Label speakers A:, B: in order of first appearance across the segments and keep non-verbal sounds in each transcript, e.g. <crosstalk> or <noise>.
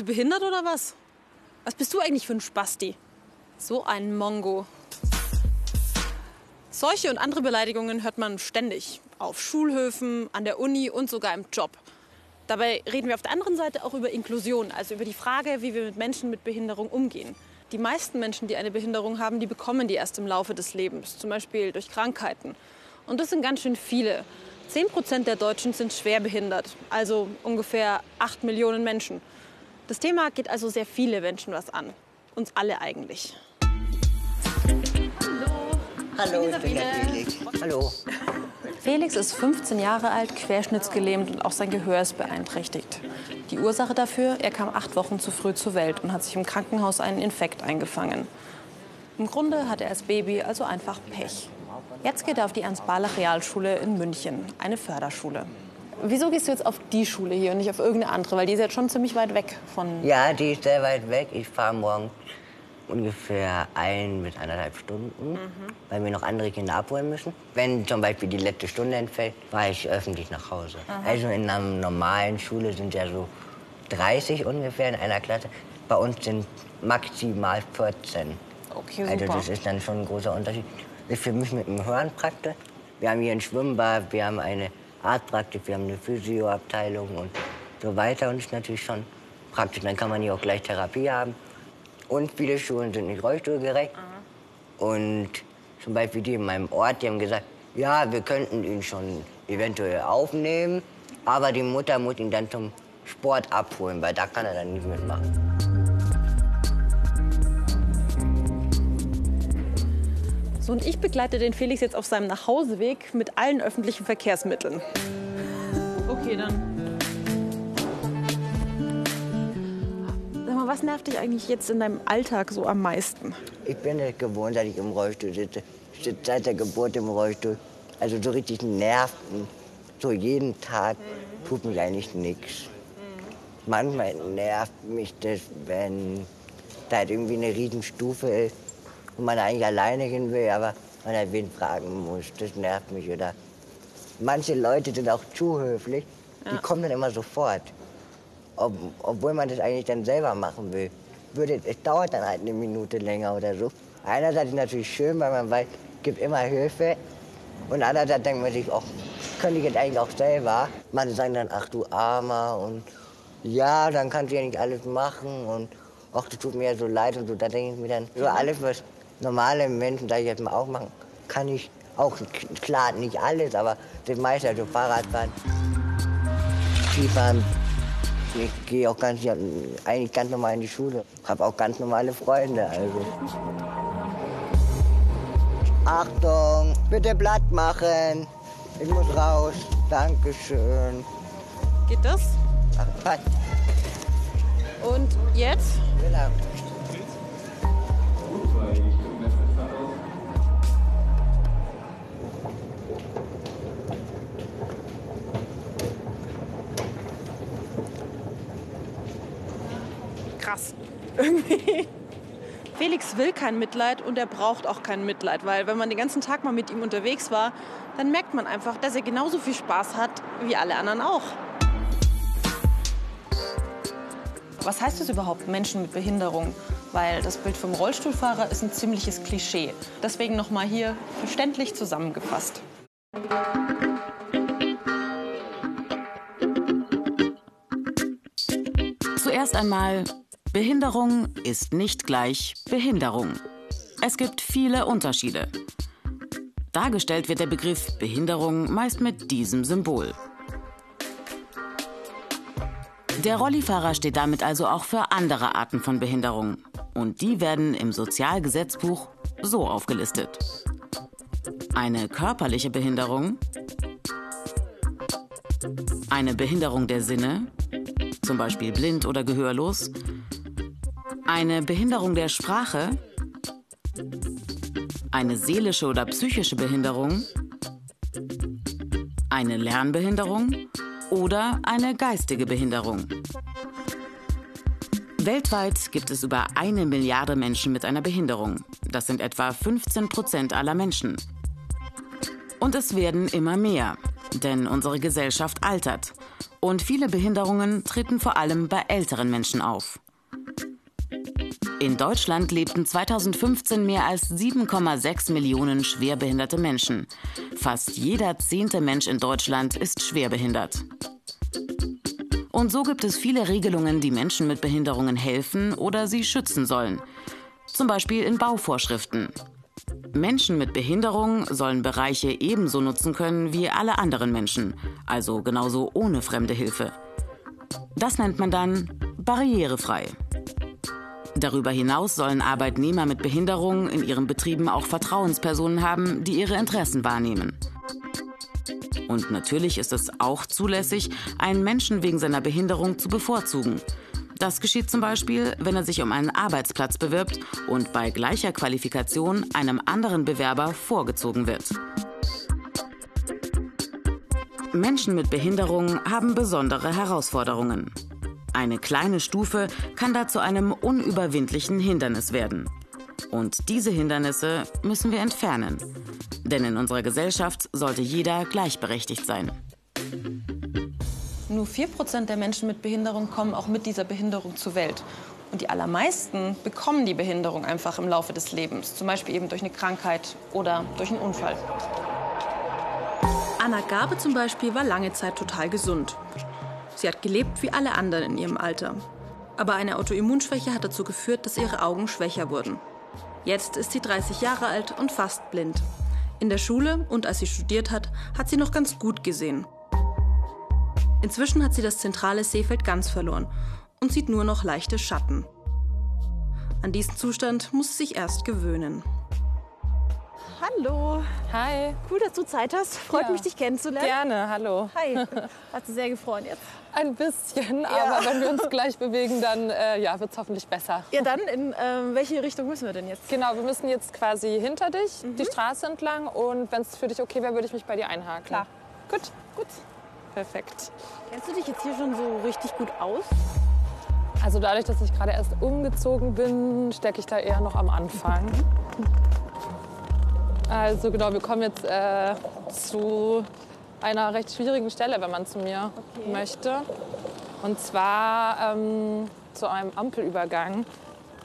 A: Du behindert oder was? Was bist du eigentlich für ein Spasti? So ein Mongo. Solche und andere Beleidigungen hört man ständig. Auf Schulhöfen, an der Uni und sogar im Job. Dabei reden wir auf der anderen Seite auch über Inklusion, also über die Frage, wie wir mit Menschen mit Behinderung umgehen. Die meisten Menschen, die eine Behinderung haben, die bekommen die erst im Laufe des Lebens, zum Beispiel durch Krankheiten. Und das sind ganz schön viele. Zehn Prozent der Deutschen sind schwer behindert, also ungefähr acht Millionen Menschen. Das Thema geht also sehr viele Menschen was an. Uns alle eigentlich.
B: Hallo, ich bin der Felix. Hallo.
A: Felix ist 15 Jahre alt, querschnittsgelähmt und auch sein Gehör ist beeinträchtigt. Die Ursache dafür, er kam acht Wochen zu früh zur Welt und hat sich im Krankenhaus einen Infekt eingefangen. Im Grunde hatte er als Baby also einfach Pech. Jetzt geht er auf die Ernst-Barlach Realschule in München, eine Förderschule. Wieso gehst du jetzt auf die Schule hier und nicht auf irgendeine andere? Weil die ist jetzt schon ziemlich weit weg von.
B: Ja, die ist sehr weit weg. Ich fahre morgen ungefähr ein bis anderthalb Stunden, mhm. weil wir noch andere Kinder abholen müssen. Wenn zum Beispiel die letzte Stunde entfällt, fahre ich öffentlich nach Hause. Aha. Also in einer normalen Schule sind ja so 30 ungefähr in einer Klasse. Bei uns sind maximal 14.
A: Okay,
B: also. Also das ist dann schon ein großer Unterschied. Ist für mich mit dem Hören praktisch. Wir haben hier ein Schwimmbad, wir haben eine Arztpraxis, wir haben eine Physioabteilung und so weiter. Und ist natürlich schon praktisch. Dann kann man hier auch gleich Therapie haben. Und viele Schulen sind nicht rollstuhlgerecht. Mhm. Und zum Beispiel die in meinem Ort, die haben gesagt, ja, wir könnten ihn schon eventuell aufnehmen, aber die Mutter muss ihn dann zum Sport abholen, weil da kann er dann nicht mitmachen.
A: Und ich begleite den Felix jetzt auf seinem Nachhauseweg mit allen öffentlichen Verkehrsmitteln. Okay, dann was nervt dich eigentlich jetzt in deinem Alltag so am meisten?
B: Ich bin es gewohnt, dass ich im Rollstuhl sitze. Ich sitze seit der Geburt im Rollstuhl. Also so richtig nerven. So jeden Tag tut mich eigentlich nichts. Manchmal nervt mich das, wenn da halt irgendwie eine Riesenstufe ist und man eigentlich alleine hin will, aber man halt wen fragen muss. Das nervt mich. Oder manche Leute sind auch zu höflich. Die ja. kommen dann immer sofort ob, obwohl man das eigentlich dann selber machen will. Würde, es dauert dann halt eine Minute länger oder so. Einerseits ist es natürlich schön, weil man weiß, es gibt immer Hilfe. Und andererseits denkt man sich, auch könnte ich jetzt eigentlich auch selber. Manche sagen dann, ach du Armer und ja, dann kannst du ja nicht alles machen und ach, das tut mir ja so leid und so. Da denke ich mir dann, so alles, was normale Menschen, da ich jetzt mal auch machen, kann ich auch, klar, nicht alles, aber das meiste, also Fahrradfahren, Skifahren, ich gehe auch ganz, eigentlich ganz normal in die Schule. Habe auch ganz normale Freunde. Also. Achtung, bitte Blatt machen. Ich muss raus. Dankeschön.
A: Geht das?
B: Ach, was?
A: Und jetzt?
B: Genau.
A: Krass. Irgendwie. <laughs> Felix will kein Mitleid und er braucht auch kein Mitleid, weil wenn man den ganzen Tag mal mit ihm unterwegs war, dann merkt man einfach, dass er genauso viel Spaß hat wie alle anderen auch. Was heißt das überhaupt, Menschen mit Behinderung? Weil das Bild vom Rollstuhlfahrer ist ein ziemliches Klischee. Deswegen noch mal hier verständlich zusammengefasst.
C: Zuerst einmal Behinderung ist nicht gleich Behinderung. Es gibt viele Unterschiede. Dargestellt wird der Begriff Behinderung meist mit diesem Symbol. Der Rollifahrer steht damit also auch für andere Arten von Behinderung. Und die werden im Sozialgesetzbuch so aufgelistet. Eine körperliche Behinderung, eine Behinderung der Sinne, zum Beispiel blind oder gehörlos, eine Behinderung der Sprache, eine seelische oder psychische Behinderung, eine Lernbehinderung oder eine geistige Behinderung. Weltweit gibt es über eine Milliarde Menschen mit einer Behinderung. Das sind etwa 15 Prozent aller Menschen. Und es werden immer mehr. Denn unsere Gesellschaft altert. Und viele Behinderungen treten vor allem bei älteren Menschen auf. In Deutschland lebten 2015 mehr als 7,6 Millionen schwerbehinderte Menschen. Fast jeder zehnte Mensch in Deutschland ist schwerbehindert. Und so gibt es viele Regelungen, die Menschen mit Behinderungen helfen oder sie schützen sollen. Zum Beispiel in Bauvorschriften. Menschen mit Behinderung sollen Bereiche ebenso nutzen können wie alle anderen Menschen, also genauso ohne fremde Hilfe. Das nennt man dann barrierefrei. Darüber hinaus sollen Arbeitnehmer mit Behinderung in ihren Betrieben auch Vertrauenspersonen haben, die ihre Interessen wahrnehmen. Und natürlich ist es auch zulässig, einen Menschen wegen seiner Behinderung zu bevorzugen. Das geschieht zum Beispiel, wenn er sich um einen Arbeitsplatz bewirbt und bei gleicher Qualifikation einem anderen Bewerber vorgezogen wird. Menschen mit Behinderung haben besondere Herausforderungen. Eine kleine Stufe kann da zu einem unüberwindlichen Hindernis werden. Und diese Hindernisse müssen wir entfernen. Denn in unserer Gesellschaft sollte jeder gleichberechtigt sein.
A: Nur 4% der Menschen mit Behinderung kommen auch mit dieser Behinderung zur Welt. Und die allermeisten bekommen die Behinderung einfach im Laufe des Lebens. Zum Beispiel eben durch eine Krankheit oder durch einen Unfall. Anna Gabe zum Beispiel war lange Zeit total gesund. Sie hat gelebt wie alle anderen in ihrem Alter. Aber eine Autoimmunschwäche hat dazu geführt, dass ihre Augen schwächer wurden. Jetzt ist sie 30 Jahre alt und fast blind. In der Schule und als sie studiert hat, hat sie noch ganz gut gesehen. Inzwischen hat sie das zentrale Sehfeld ganz verloren und sieht nur noch leichte Schatten. An diesen Zustand muss sie sich erst gewöhnen.
D: Hallo.
E: Hi.
D: Cool, dass du Zeit hast. Freut
E: Ja.
D: mich, dich kennenzulernen.
E: Gerne, hallo.
D: Hi. <laughs> Hat sie sehr gefreut jetzt.
E: Ein bisschen, aber wenn wir uns <laughs> gleich bewegen, dann äh, ja, wird es hoffentlich besser.
D: Ja, dann in ähm, welche Richtung müssen wir denn jetzt?
E: Genau, wir müssen jetzt quasi hinter dich, die Straße entlang und wenn es für dich okay wäre, würde ich mich bei dir einhaken.
D: Klar.
E: Gut, gut. Perfekt.
D: Kennst du dich jetzt hier schon so richtig gut aus?
E: Also dadurch, dass ich gerade erst umgezogen bin, stecke ich da eher noch am Anfang. Also genau, wir kommen jetzt äh, zu einer recht schwierigen Stelle, wenn man zu mir möchte. Und zwar ähm, zu einem Ampelübergang.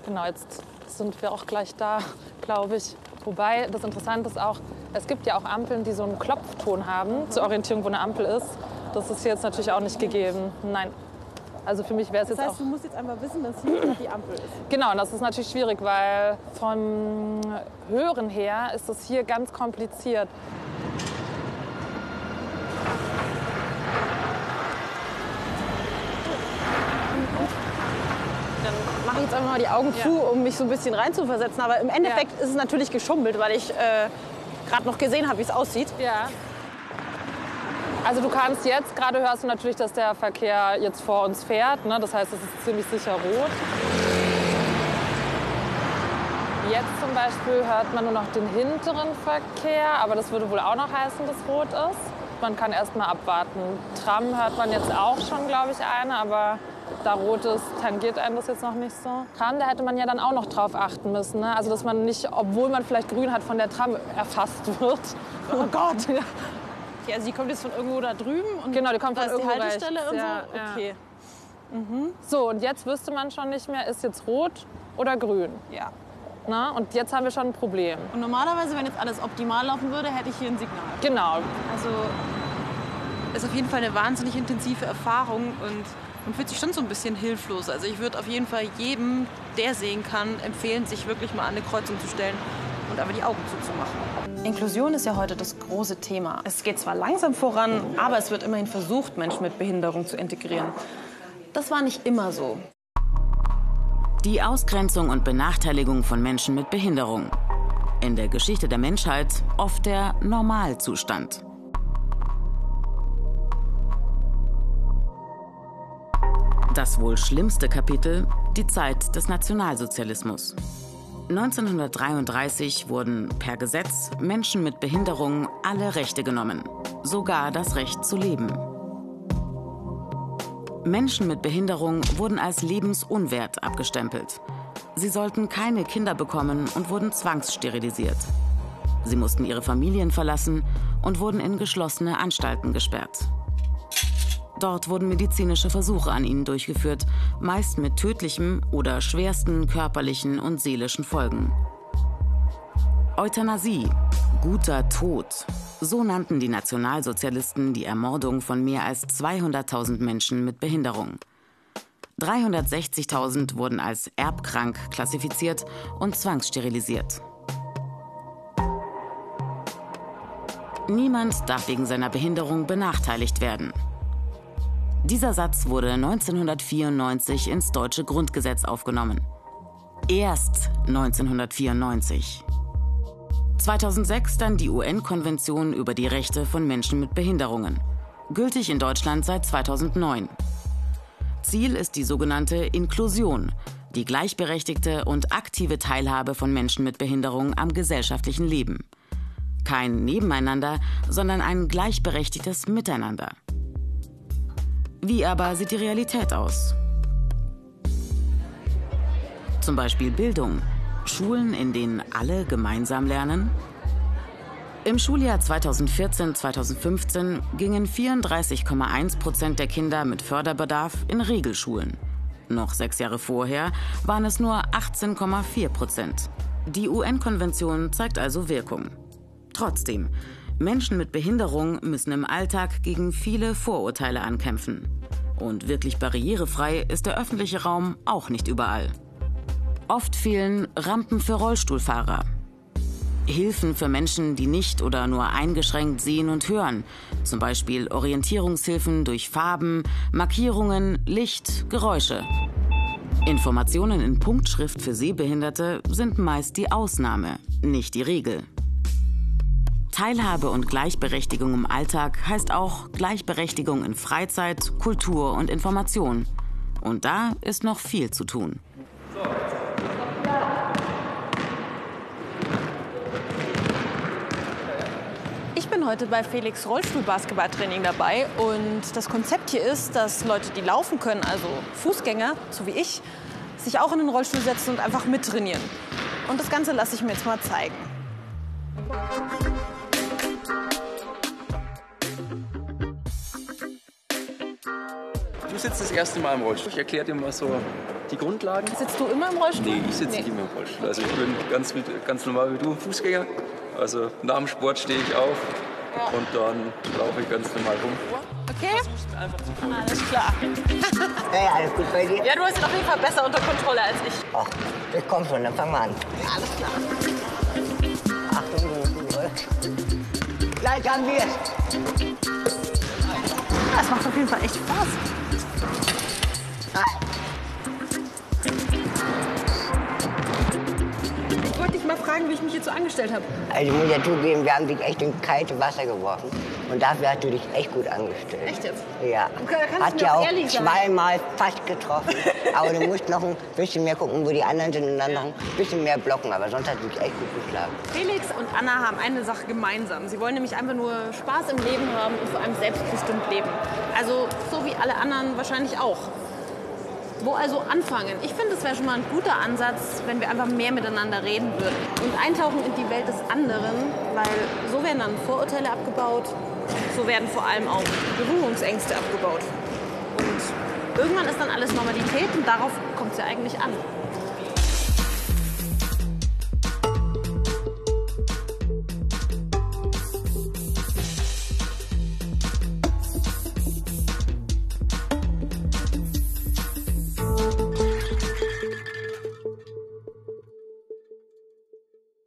E: Genau, jetzt sind wir auch gleich da, <laughs> glaube ich. Wobei das Interessante ist auch, es gibt ja auch Ampeln, die so einen Klopfton haben zur Orientierung, wo eine Ampel ist. Das ist hier jetzt natürlich auch nicht gegeben. Nein. Also für mich wäre es
D: Das
E: jetzt auch
D: heißt, du musst jetzt einfach wissen, dass hier die Ampel ist.
E: Genau, und das ist natürlich schwierig, weil vom Hören her ist das hier ganz kompliziert.
D: Dann mache ich jetzt einfach mal die Augen zu, um mich so ein bisschen reinzuversetzen. Aber im Endeffekt ist es natürlich geschummelt, weil ich äh, gerade noch gesehen habe, wie es aussieht.
E: Ja. Also du kannst jetzt, gerade hörst du natürlich, dass der Verkehr jetzt vor uns fährt. Ne? Das heißt, es ist ziemlich sicher rot. Jetzt zum Beispiel hört man nur noch den hinteren Verkehr, aber das würde wohl auch noch heißen, dass rot ist. Man kann erst mal abwarten. Tram hört man jetzt auch schon, glaube ich, eine, aber da rot ist, tangiert einen das jetzt noch nicht so. Tram, da hätte man ja dann auch noch drauf achten müssen. Ne? Also dass man nicht, obwohl man vielleicht grün hat, von der Tram erfasst wird.
D: Oh Gott. <laughs> Okay, also die kommt jetzt von irgendwo da drüben und
E: Genau, die kommt
D: da
E: von
D: ist die Haltestelle
E: rechts,
D: und
E: ja,
D: so.
E: ja.
D: Okay.
E: So, und jetzt wüsste man schon nicht mehr, ist jetzt rot oder grün.
D: Ja.
E: Na? Und jetzt haben wir schon ein Problem.
D: Und normalerweise, wenn jetzt alles optimal laufen würde, hätte ich hier ein Signal.
E: Genau.
A: Also ist auf jeden Fall eine wahnsinnig intensive Erfahrung und man fühlt sich schon so ein bisschen hilflos. Also ich würde auf jeden Fall jedem, der sehen kann, empfehlen, sich wirklich mal an eine Kreuzung zu stellen und einfach die Augen zuzumachen. Inklusion ist ja heute das große Thema. Es geht zwar langsam voran, aber es wird immerhin versucht, Menschen mit Behinderung zu integrieren. Das war nicht immer so.
C: Die Ausgrenzung und Benachteiligung von Menschen mit Behinderung. In der Geschichte der Menschheit oft der Normalzustand. Das wohl schlimmste Kapitel, die Zeit des Nationalsozialismus. 1933 wurden per Gesetz Menschen mit Behinderung alle Rechte genommen, sogar das Recht zu leben. Menschen mit Behinderung wurden als lebensunwert abgestempelt. Sie sollten keine Kinder bekommen und wurden zwangssterilisiert. Sie mussten ihre Familien verlassen und wurden in geschlossene Anstalten gesperrt. Dort wurden medizinische Versuche an ihnen durchgeführt, meist mit tödlichem oder schwersten körperlichen und seelischen Folgen. Euthanasie, guter Tod, so nannten die Nationalsozialisten die Ermordung von mehr als 200.000 Menschen mit Behinderung. 360.000 wurden als erbkrank klassifiziert und zwangssterilisiert. Niemand darf wegen seiner Behinderung benachteiligt werden. Dieser Satz wurde 1994 ins deutsche Grundgesetz aufgenommen. Erst 1994. 2006 dann die UN-Konvention über die Rechte von Menschen mit Behinderungen. Gültig in Deutschland seit 2009. Ziel ist die sogenannte Inklusion, die gleichberechtigte und aktive Teilhabe von Menschen mit Behinderung am gesellschaftlichen Leben. Kein Nebeneinander, sondern ein gleichberechtigtes Miteinander. Wie aber sieht die Realität aus? Zum Beispiel Bildung. Schulen, in denen alle gemeinsam lernen? Im Schuljahr 2014-2015 gingen 34,1 Prozent der Kinder mit Förderbedarf in Regelschulen. Noch sechs Jahre vorher waren es nur 18,4 Prozent. Die UN-Konvention zeigt also Wirkung. Trotzdem, Menschen mit Behinderung müssen im Alltag gegen viele Vorurteile ankämpfen. Und wirklich barrierefrei ist der öffentliche Raum auch nicht überall. Oft fehlen Rampen für Rollstuhlfahrer, Hilfen für Menschen, die nicht oder nur eingeschränkt sehen und hören, zum Beispiel Orientierungshilfen durch Farben, Markierungen, Licht, Geräusche. Informationen in Punktschrift für Sehbehinderte sind meist die Ausnahme, nicht die Regel. Teilhabe und Gleichberechtigung im Alltag heißt auch Gleichberechtigung in Freizeit, Kultur und Information. Und da ist noch viel zu tun.
A: Ich bin heute bei Felix Rollstuhl-Basketballtraining dabei und das Konzept hier ist, dass Leute, die laufen können, also Fußgänger, so wie ich, sich auch in den Rollstuhl setzen und einfach mittrainieren. Und das Ganze lasse ich mir jetzt mal zeigen.
F: Du sitzt das erste Mal im Rollstuhl. Ich erkläre dir mal so die Grundlagen.
A: Sitzt du immer im Rollstuhl?
F: Nee, ich sitze nicht immer im Rollstuhl. Also ich bin ganz, ganz normal wie du, Fußgänger. Also nach dem Sport stehe ich auf und dann laufe ich ganz normal rum.
A: Okay. Alles klar. <laughs>
B: Hey, alles gut bei dir?
A: Ja, du hast ihn auf jeden Fall besser unter Kontrolle als ich.
B: Ach, das kommt schon, dann fangen wir an.
A: Alles klar.
B: Achtung, du zurück. Gleich haben wir es.
A: Das macht auf jeden Fall echt Spaß. Thank you. Dich mal fragen, wie ich mich hierzu angestellt habe.
B: Also ich muss ja zugeben, wir haben dich echt in kalte Wasser geworfen. Und dafür hast du dich echt gut angestellt.
A: Echt jetzt?
B: Ja.
A: Kannst du
B: Hat ja
A: auch
B: auch zweimal fast getroffen. Aber du musst noch ein bisschen mehr gucken, wo die anderen sind und dann noch ein bisschen mehr blocken. Aber sonst hat du dich echt gut geschlagen.
A: Felix und Anna haben eine Sache gemeinsam. Sie wollen nämlich einfach nur Spaß im Leben haben und vor allem selbstbestimmt leben. Also so wie alle anderen wahrscheinlich auch. Wo also anfangen? Ich finde, es wäre schon mal ein guter Ansatz, wenn wir einfach mehr miteinander reden würden und eintauchen in die Welt des anderen, weil so werden dann Vorurteile abgebaut, so werden vor allem auch Berührungsängste abgebaut. Und irgendwann ist dann alles Normalität und darauf kommt es ja eigentlich an.